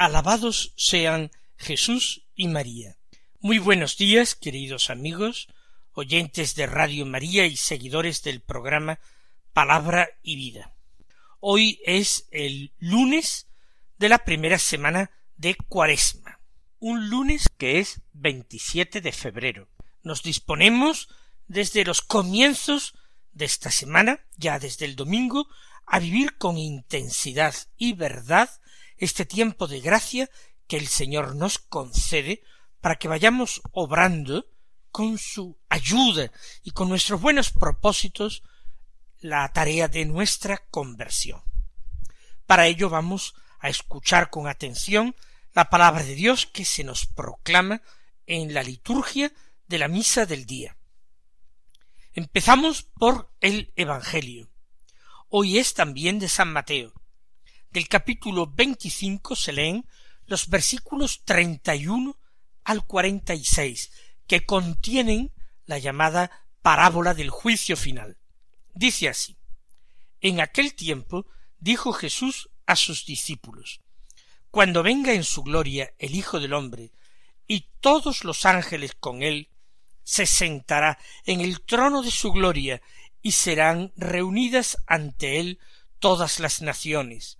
Alabados sean Jesús y María. Muy buenos días, queridos amigos, oyentes de Radio María y seguidores del programa Palabra y Vida. Hoy es el lunes de la primera semana de Cuaresma, un lunes que es 27 de febrero. Nos disponemos desde los comienzos de esta semana, ya desde el domingo, a vivir con intensidad y verdad este tiempo de gracia que el Señor nos concede para que vayamos obrando con su ayuda y con nuestros buenos propósitos la tarea de nuestra conversión. Para ello vamos a escuchar con atención la palabra de Dios que se nos proclama en la liturgia de la misa del día. Empezamos por el Evangelio. Hoy es también de San Mateo. Del capítulo veinticinco se leen los versículos treinta y uno al cuarenta y seis, que contienen la llamada parábola del juicio final. Dice así En aquel tiempo dijo Jesús a sus discípulos Cuando venga en su gloria el Hijo del hombre, y todos los ángeles con él, se sentará en el trono de su gloria y serán reunidas ante él todas las naciones.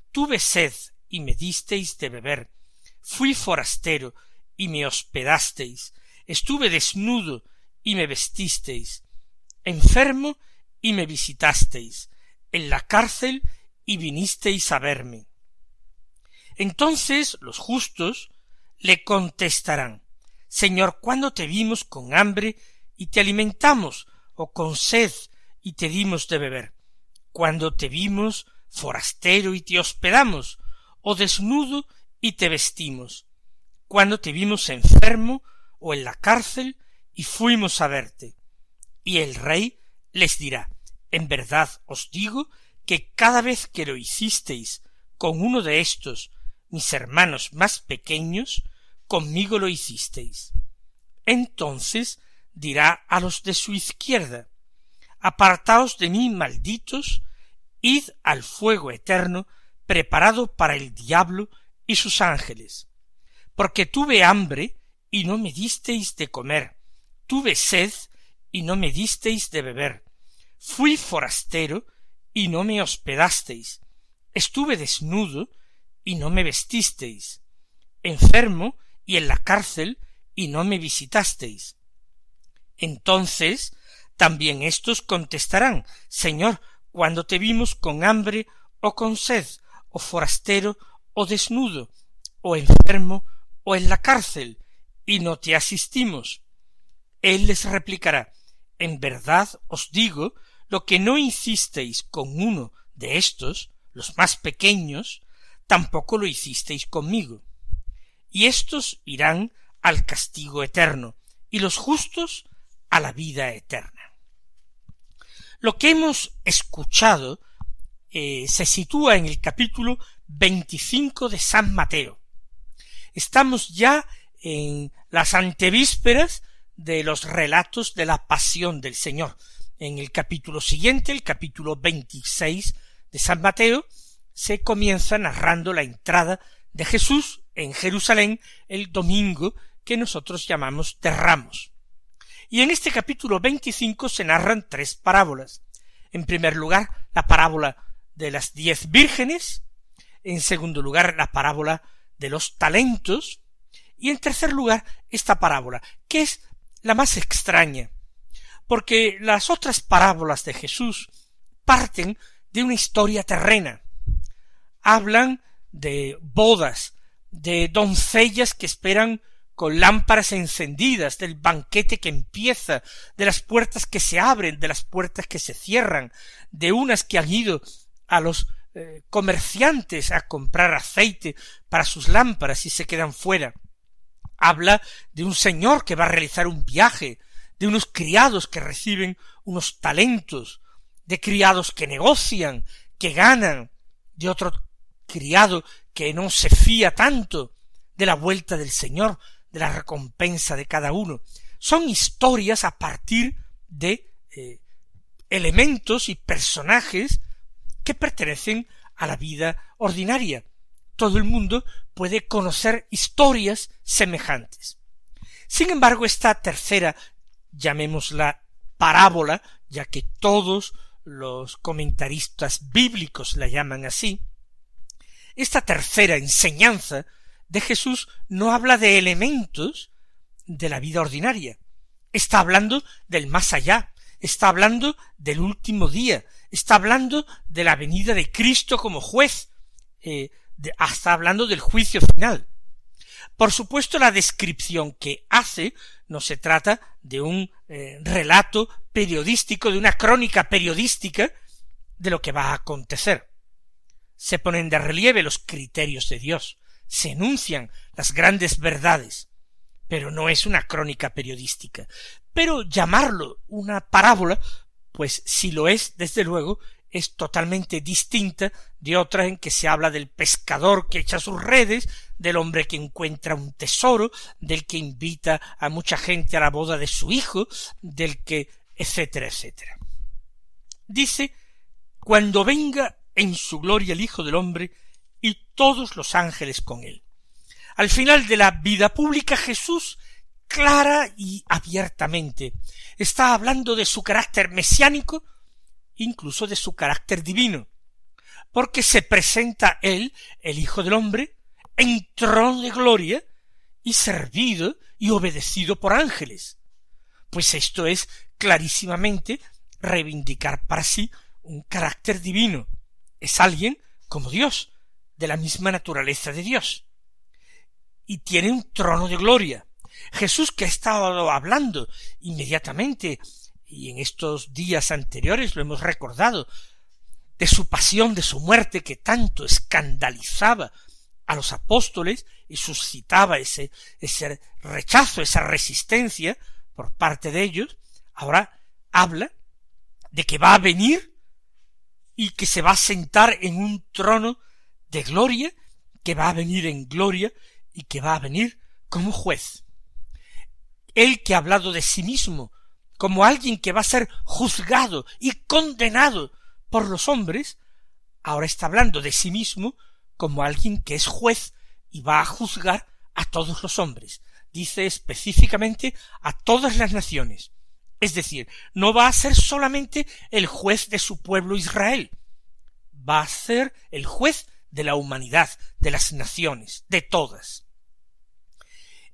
tuve sed y me disteis de beber, fui forastero y me hospedasteis, estuve desnudo y me vestisteis, enfermo y me visitasteis, en la cárcel y vinisteis a verme. Entonces los justos le contestarán Señor, ¿cuándo te vimos con hambre y te alimentamos, o con sed y te dimos de beber? ¿Cuándo te vimos forastero y te hospedamos, o desnudo y te vestimos? ¿Cuándo te vimos enfermo o en la cárcel y fuimos a verte? Y el rey les dirá, en verdad os digo que cada vez que lo hicisteis con uno de estos mis hermanos más pequeños, conmigo lo hicisteis. Entonces dirá a los de su izquierda, Apartaos de mí, malditos, id al fuego eterno preparado para el diablo y sus ángeles. Porque tuve hambre y no me disteis de comer, tuve sed y no me disteis de beber, fui forastero y no me hospedasteis, estuve desnudo y no me vestisteis, enfermo y en la cárcel y no me visitasteis. Entonces también éstos contestarán Señor, cuando te vimos con hambre o con sed, o forastero o desnudo, o enfermo o en la cárcel, y no te asistimos. Él les replicará En verdad os digo lo que no hicisteis con uno de estos, los más pequeños, tampoco lo hicisteis conmigo y éstos irán al castigo eterno, y los justos a la vida eterna. Lo que hemos escuchado eh, se sitúa en el capítulo veinticinco de San Mateo. Estamos ya en las antevísperas de los relatos de la pasión del Señor. En el capítulo siguiente, el capítulo veintiséis de San Mateo, se comienza narrando la entrada de Jesús en Jerusalén el domingo que nosotros llamamos de Ramos. Y en este capítulo veinticinco se narran tres parábolas. En primer lugar, la parábola de las diez vírgenes, en segundo lugar, la parábola de los talentos, Y en tercer lugar, esta parábola, que es la más extraña, porque las otras parábolas de Jesús parten de una historia terrena. Hablan de bodas, de doncellas que esperan con lámparas encendidas, del banquete que empieza, de las puertas que se abren, de las puertas que se cierran, de unas que han ido a los eh, comerciantes a comprar aceite para sus lámparas y se quedan fuera. Habla de un señor que va a realizar un viaje, de unos criados que reciben unos talentos, de criados que negocian, que ganan, de otro criado que no se fía tanto, de la vuelta del Señor, de la recompensa de cada uno. Son historias a partir de eh, elementos y personajes que pertenecen a la vida ordinaria. Todo el mundo puede conocer historias semejantes. Sin embargo, esta tercera, llamémosla parábola, ya que todos los comentaristas bíblicos la llaman así, esta tercera enseñanza de Jesús no habla de elementos de la vida ordinaria, está hablando del más allá, está hablando del último día, está hablando de la venida de Cristo como juez, eh, está hablando del juicio final. Por supuesto, la descripción que hace no se trata de un eh, relato periodístico, de una crónica periodística de lo que va a acontecer. Se ponen de relieve los criterios de Dios, se enuncian las grandes verdades, pero no es una crónica periodística. Pero llamarlo una parábola pues si lo es, desde luego, es totalmente distinta de otra en que se habla del pescador que echa sus redes, del hombre que encuentra un tesoro, del que invita a mucha gente a la boda de su hijo, del que etcétera, etcétera. Dice cuando venga en su gloria el Hijo del hombre y todos los ángeles con él. Al final de la vida pública Jesús clara y abiertamente. Está hablando de su carácter mesiánico, incluso de su carácter divino, porque se presenta él, el Hijo del Hombre, en trono de gloria y servido y obedecido por ángeles. Pues esto es clarísimamente reivindicar para sí un carácter divino. Es alguien como Dios, de la misma naturaleza de Dios. Y tiene un trono de gloria. Jesús que ha estado hablando inmediatamente y en estos días anteriores lo hemos recordado de su pasión, de su muerte que tanto escandalizaba a los apóstoles y suscitaba ese, ese rechazo, esa resistencia por parte de ellos, ahora habla de que va a venir y que se va a sentar en un trono de gloria, que va a venir en gloria y que va a venir como juez él que ha hablado de sí mismo como alguien que va a ser juzgado y condenado por los hombres, ahora está hablando de sí mismo como alguien que es juez y va a juzgar a todos los hombres. Dice específicamente a todas las naciones. Es decir, no va a ser solamente el juez de su pueblo Israel, va a ser el juez de la humanidad, de las naciones, de todas.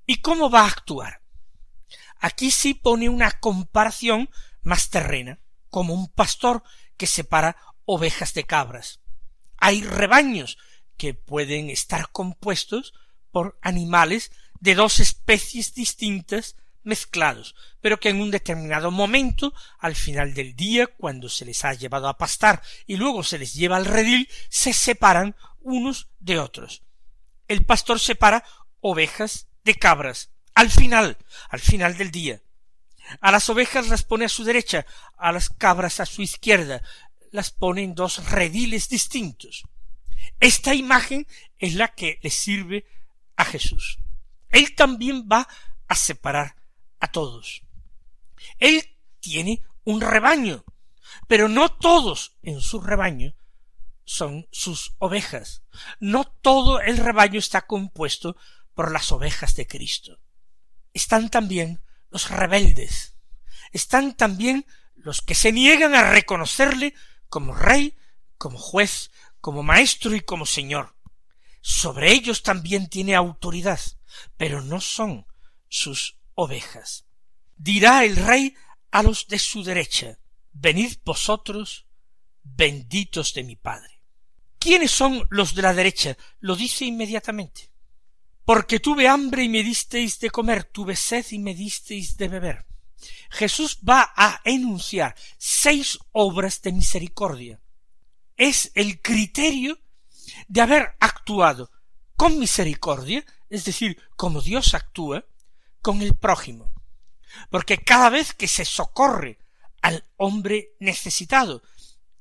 ¿Y cómo va a actuar? Aquí sí pone una comparación más terrena, como un pastor que separa ovejas de cabras. Hay rebaños que pueden estar compuestos por animales de dos especies distintas mezclados, pero que en un determinado momento, al final del día, cuando se les ha llevado a pastar y luego se les lleva al redil, se separan unos de otros. El pastor separa ovejas de cabras, al final, al final del día. A las ovejas las pone a su derecha, a las cabras a su izquierda, las pone en dos rediles distintos. Esta imagen es la que le sirve a Jesús. Él también va a separar a todos. Él tiene un rebaño, pero no todos en su rebaño son sus ovejas. No todo el rebaño está compuesto por las ovejas de Cristo están también los rebeldes, están también los que se niegan a reconocerle como rey, como juez, como maestro y como señor. sobre ellos también tiene autoridad, pero no son sus ovejas. Dirá el rey a los de su derecha, venid vosotros, benditos de mi Padre. ¿Quiénes son los de la derecha? Lo dice inmediatamente. Porque tuve hambre y me disteis de comer, tuve sed y me disteis de beber. Jesús va a enunciar seis obras de misericordia. Es el criterio de haber actuado con misericordia, es decir, como Dios actúa, con el prójimo. Porque cada vez que se socorre al hombre necesitado,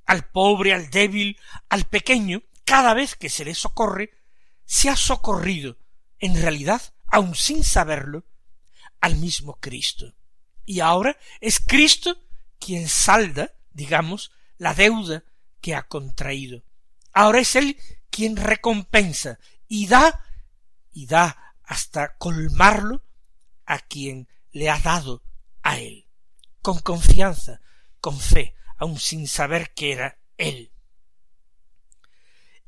al pobre, al débil, al pequeño, cada vez que se le socorre, se ha socorrido, en realidad, aun sin saberlo, al mismo Cristo. Y ahora es Cristo quien salda, digamos, la deuda que ha contraído. Ahora es Él quien recompensa y da, y da hasta colmarlo a quien le ha dado a Él, con confianza, con fe, aun sin saber que era Él.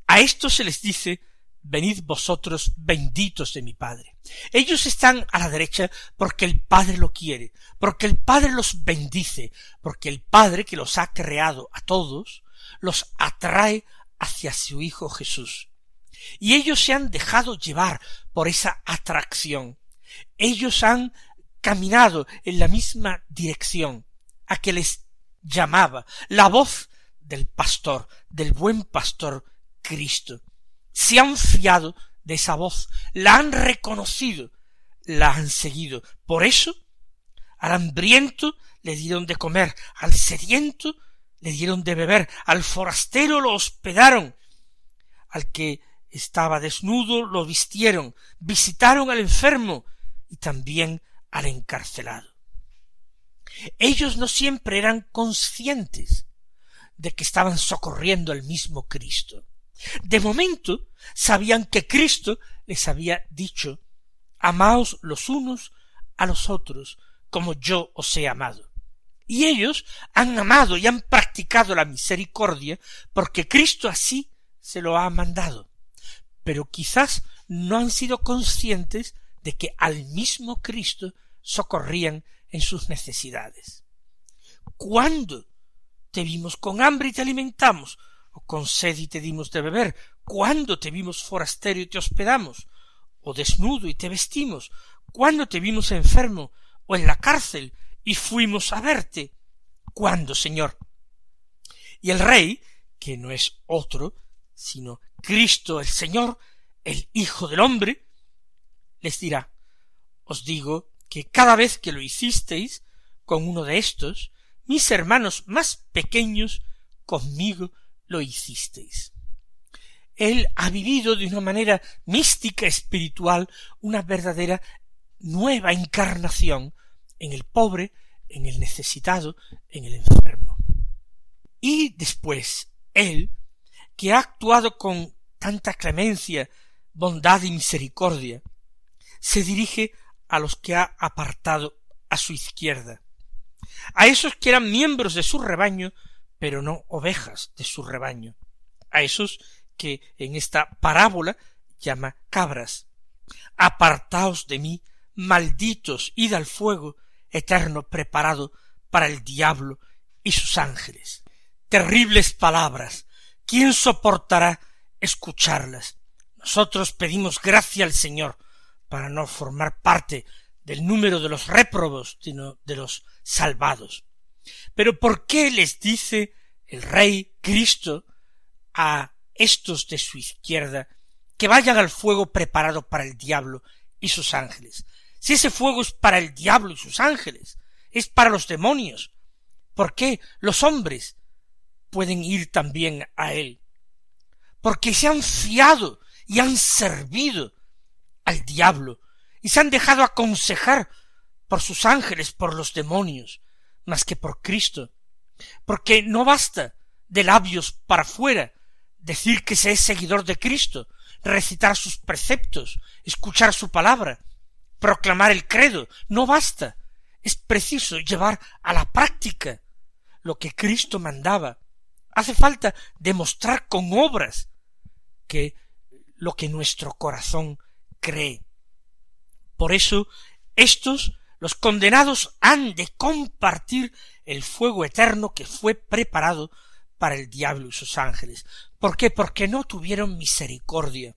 A esto se les dice Venid vosotros benditos de mi Padre. Ellos están a la derecha porque el Padre lo quiere, porque el Padre los bendice, porque el Padre que los ha creado a todos, los atrae hacia su Hijo Jesús. Y ellos se han dejado llevar por esa atracción. Ellos han caminado en la misma dirección a que les llamaba la voz del pastor, del buen pastor Cristo. Se han fiado de esa voz, la han reconocido, la han seguido. Por eso, al hambriento le dieron de comer, al sediento le dieron de beber, al forastero lo hospedaron, al que estaba desnudo lo vistieron, visitaron al enfermo y también al encarcelado. Ellos no siempre eran conscientes de que estaban socorriendo al mismo Cristo. De momento sabían que Cristo les había dicho Amaos los unos a los otros como yo os he amado. Y ellos han amado y han practicado la misericordia porque Cristo así se lo ha mandado. Pero quizás no han sido conscientes de que al mismo Cristo socorrían en sus necesidades. ¿Cuándo te vimos con hambre y te alimentamos? ¿O con sed y te dimos de beber? ¿Cuándo te vimos forastero y te hospedamos? ¿O desnudo y te vestimos? ¿Cuándo te vimos enfermo o en la cárcel y fuimos a verte? ¿Cuándo, Señor? Y el rey, que no es otro, sino Cristo el Señor, el Hijo del hombre, les dirá, os digo que cada vez que lo hicisteis con uno de estos, mis hermanos más pequeños, conmigo lo hicisteis. Él ha vivido de una manera mística espiritual una verdadera nueva encarnación en el pobre, en el necesitado, en el enfermo. Y después, él, que ha actuado con tanta clemencia, bondad y misericordia, se dirige a los que ha apartado a su izquierda, a esos que eran miembros de su rebaño, pero no ovejas de su rebaño, a esos que en esta parábola llama cabras. Apartaos de mí, malditos, id al fuego eterno preparado para el diablo y sus ángeles. Terribles palabras. ¿Quién soportará escucharlas? Nosotros pedimos gracia al Señor para no formar parte del número de los réprobos, sino de los salvados. Pero ¿por qué les dice el Rey Cristo a estos de su izquierda que vayan al fuego preparado para el diablo y sus ángeles? Si ese fuego es para el diablo y sus ángeles, es para los demonios, ¿por qué los hombres pueden ir también a él? Porque se han fiado y han servido al diablo y se han dejado aconsejar por sus ángeles, por los demonios, más que por Cristo, porque no basta de labios para fuera decir que se es seguidor de Cristo, recitar sus preceptos, escuchar su palabra, proclamar el credo, no basta, es preciso llevar a la práctica lo que Cristo mandaba. Hace falta demostrar con obras que lo que nuestro corazón cree. Por eso, estos, los condenados, han de compartir el fuego eterno que fue preparado para el diablo y sus ángeles. ¿Por qué? Porque no tuvieron misericordia.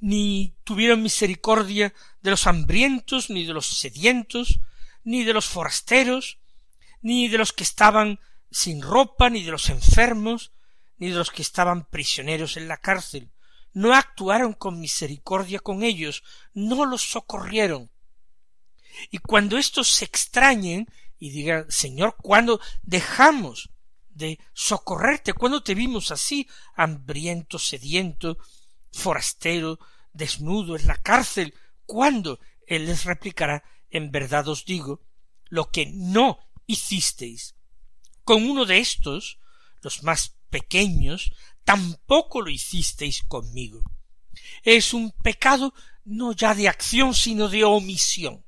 Ni tuvieron misericordia de los hambrientos, ni de los sedientos, ni de los forasteros, ni de los que estaban sin ropa, ni de los enfermos, ni de los que estaban prisioneros en la cárcel. No actuaron con misericordia con ellos, no los socorrieron. Y cuando éstos se extrañen y digan Señor, ¿cuándo dejamos de socorrerte? ¿Cuándo te vimos así, hambriento, sediento, forastero, desnudo en la cárcel? ¿Cuándo? Él les replicará En verdad os digo, lo que no hicisteis con uno de estos, los más pequeños, tampoco lo hicisteis conmigo. Es un pecado no ya de acción, sino de omisión.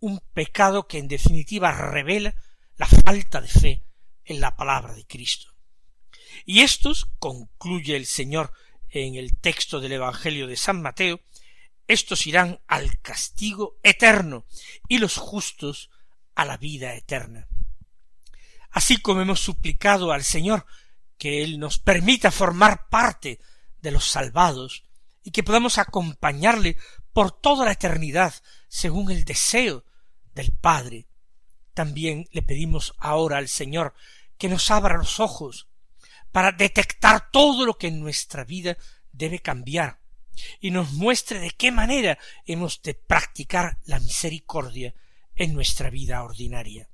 Un pecado que en definitiva revela la falta de fe en la palabra de Cristo. Y estos, concluye el Señor en el texto del Evangelio de San Mateo, estos irán al castigo eterno y los justos a la vida eterna. Así como hemos suplicado al Señor que Él nos permita formar parte de los salvados y que podamos acompañarle por toda la eternidad según el deseo del Padre. También le pedimos ahora al Señor que nos abra los ojos para detectar todo lo que en nuestra vida debe cambiar y nos muestre de qué manera hemos de practicar la misericordia en nuestra vida ordinaria.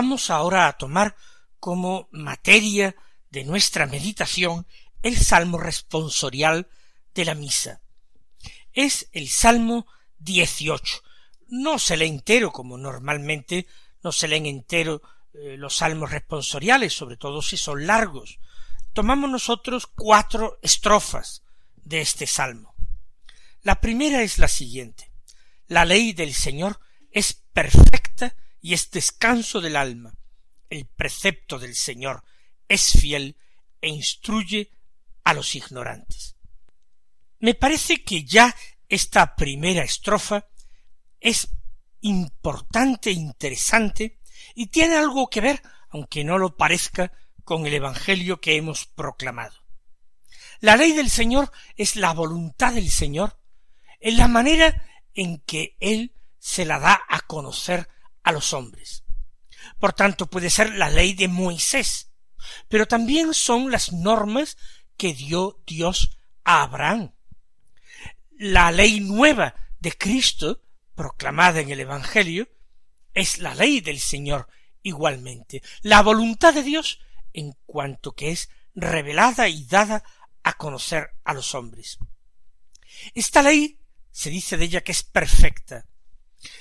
Vamos ahora a tomar como materia de nuestra meditación el salmo responsorial de la misa. Es el salmo dieciocho. No se lee entero como normalmente no se leen entero eh, los salmos responsoriales, sobre todo si son largos. Tomamos nosotros cuatro estrofas de este salmo. La primera es la siguiente. La ley del Señor es perfecta y es descanso del alma. El precepto del Señor es fiel e instruye a los ignorantes. Me parece que ya esta primera estrofa es importante, e interesante, y tiene algo que ver, aunque no lo parezca, con el Evangelio que hemos proclamado. La ley del Señor es la voluntad del Señor en la manera en que Él se la da a conocer a los hombres. Por tanto, puede ser la ley de Moisés, pero también son las normas que dio Dios a Abraham. La ley nueva de Cristo, proclamada en el Evangelio, es la ley del Señor igualmente, la voluntad de Dios en cuanto que es revelada y dada a conocer a los hombres. Esta ley se dice de ella que es perfecta.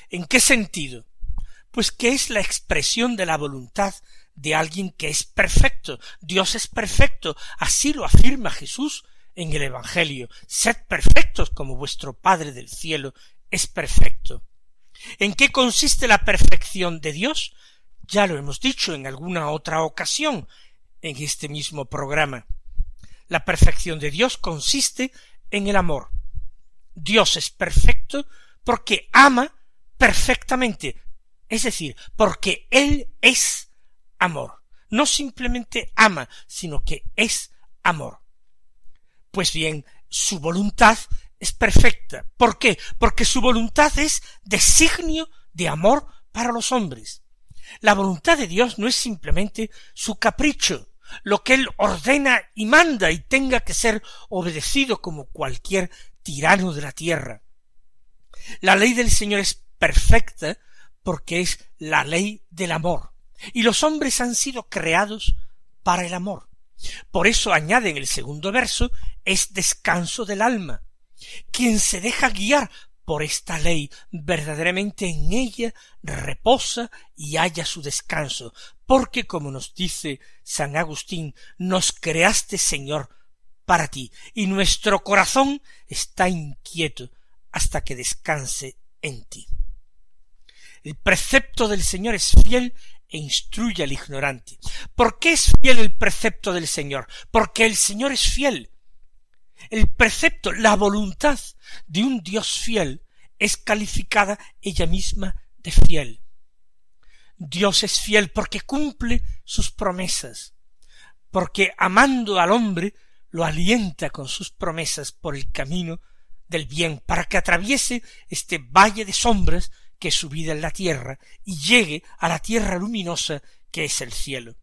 ¿En qué sentido? Pues que es la expresión de la voluntad de alguien que es perfecto. Dios es perfecto, así lo afirma Jesús en el Evangelio. Sed perfectos como vuestro Padre del cielo es perfecto. ¿En qué consiste la perfección de Dios? Ya lo hemos dicho en alguna otra ocasión en este mismo programa. La perfección de Dios consiste en el amor. Dios es perfecto porque ama perfectamente, es decir, porque Él es amor. no simplemente ama, sino que es amor. Pues bien, su voluntad es perfecta. ¿Por qué? Porque su voluntad es designio de amor para los hombres. La voluntad de Dios no es simplemente su capricho, lo que Él ordena y manda y tenga que ser obedecido como cualquier tirano de la tierra. La ley del Señor es perfecta porque es la ley del amor, y los hombres han sido creados para el amor. Por eso añade en el segundo verso es descanso del alma. Quien se deja guiar por esta ley verdaderamente en ella reposa y halla su descanso, porque como nos dice San Agustín, nos creaste Señor para ti, y nuestro corazón está inquieto hasta que descanse en ti. El precepto del Señor es fiel e instruye al ignorante. ¿Por qué es fiel el precepto del Señor? Porque el Señor es fiel. El precepto, la voluntad de un Dios fiel es calificada ella misma de fiel. Dios es fiel porque cumple sus promesas, porque amando al hombre lo alienta con sus promesas por el camino del bien, para que atraviese este valle de sombras que su vida en la tierra y llegue a la tierra luminosa que es el cielo.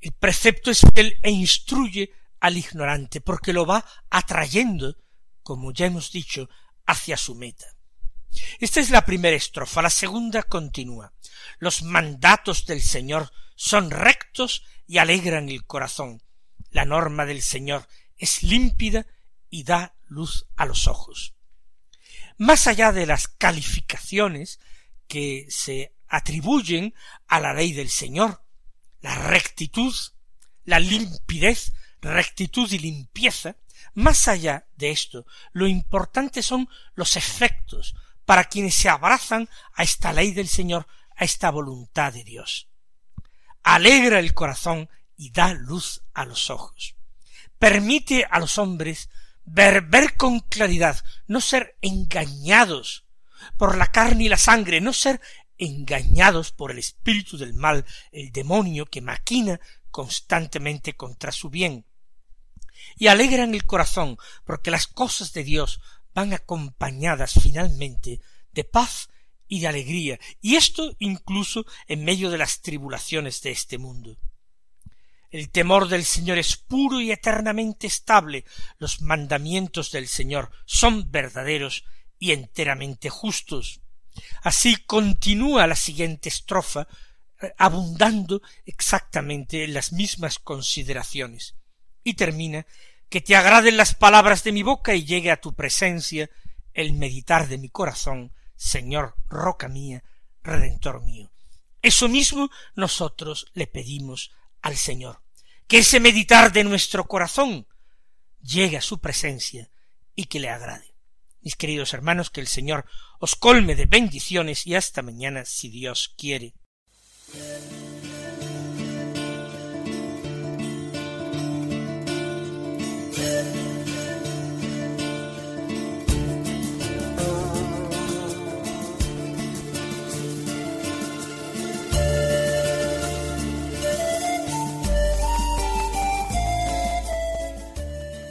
El precepto es fiel e instruye al ignorante porque lo va atrayendo, como ya hemos dicho, hacia su meta. Esta es la primera estrofa. La segunda continúa. Los mandatos del Señor son rectos y alegran el corazón. La norma del Señor es límpida y da luz a los ojos. Más allá de las calificaciones que se atribuyen a la ley del Señor, la rectitud, la limpidez, rectitud y limpieza, más allá de esto, lo importante son los efectos para quienes se abrazan a esta ley del Señor, a esta voluntad de Dios. Alegra el corazón y da luz a los ojos. Permite a los hombres ver, ver con claridad, no ser engañados por la carne y la sangre, no ser engañados por el espíritu del mal, el demonio que maquina constantemente contra su bien. Y alegran el corazón, porque las cosas de Dios van acompañadas finalmente de paz y de alegría, y esto incluso en medio de las tribulaciones de este mundo. El temor del Señor es puro y eternamente estable. Los mandamientos del Señor son verdaderos y enteramente justos. Así continúa la siguiente estrofa, eh, abundando exactamente en las mismas consideraciones. Y termina que te agraden las palabras de mi boca y llegue a tu presencia el meditar de mi corazón, Señor, roca mía, Redentor mío. Eso mismo nosotros le pedimos al Señor que ese meditar de nuestro corazón llegue a su presencia y que le agrade. Mis queridos hermanos, que el Señor os colme de bendiciones y hasta mañana si Dios quiere.